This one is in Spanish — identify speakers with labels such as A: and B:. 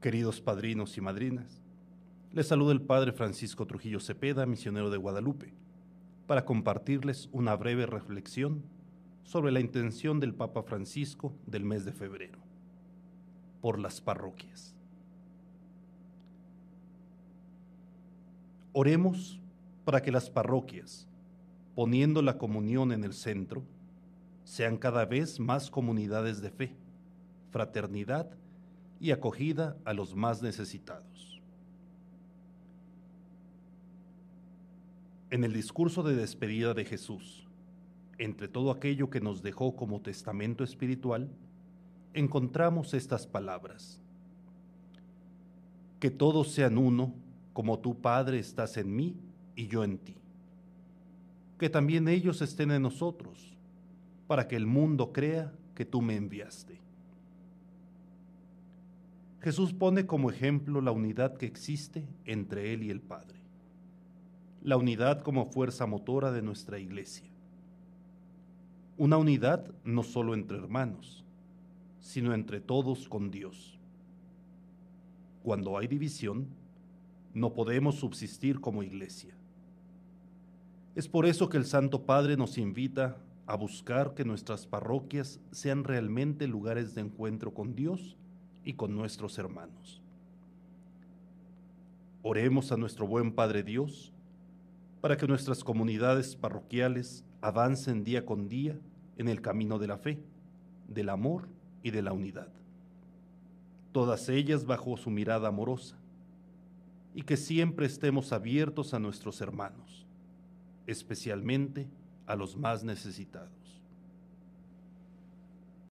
A: Queridos padrinos y madrinas, les saluda el Padre Francisco Trujillo Cepeda, misionero de Guadalupe, para compartirles una breve reflexión sobre la intención del Papa Francisco del mes de febrero, por las parroquias. Oremos para que las parroquias, poniendo la comunión en el centro, sean cada vez más comunidades de fe, fraternidad y acogida a los más necesitados. En el discurso de despedida de Jesús, entre todo aquello que nos dejó como testamento espiritual, encontramos estas palabras. Que todos sean uno, como tu Padre estás en mí y yo en ti. Que también ellos estén en nosotros, para que el mundo crea que tú me enviaste. Jesús pone como ejemplo la unidad que existe entre Él y el Padre, la unidad como fuerza motora de nuestra iglesia. Una unidad no solo entre hermanos, sino entre todos con Dios. Cuando hay división, no podemos subsistir como iglesia. Es por eso que el Santo Padre nos invita a buscar que nuestras parroquias sean realmente lugares de encuentro con Dios y con nuestros hermanos. Oremos a nuestro buen Padre Dios para que nuestras comunidades parroquiales avancen día con día en el camino de la fe, del amor y de la unidad. Todas ellas bajo su mirada amorosa, y que siempre estemos abiertos a nuestros hermanos, especialmente a los más necesitados.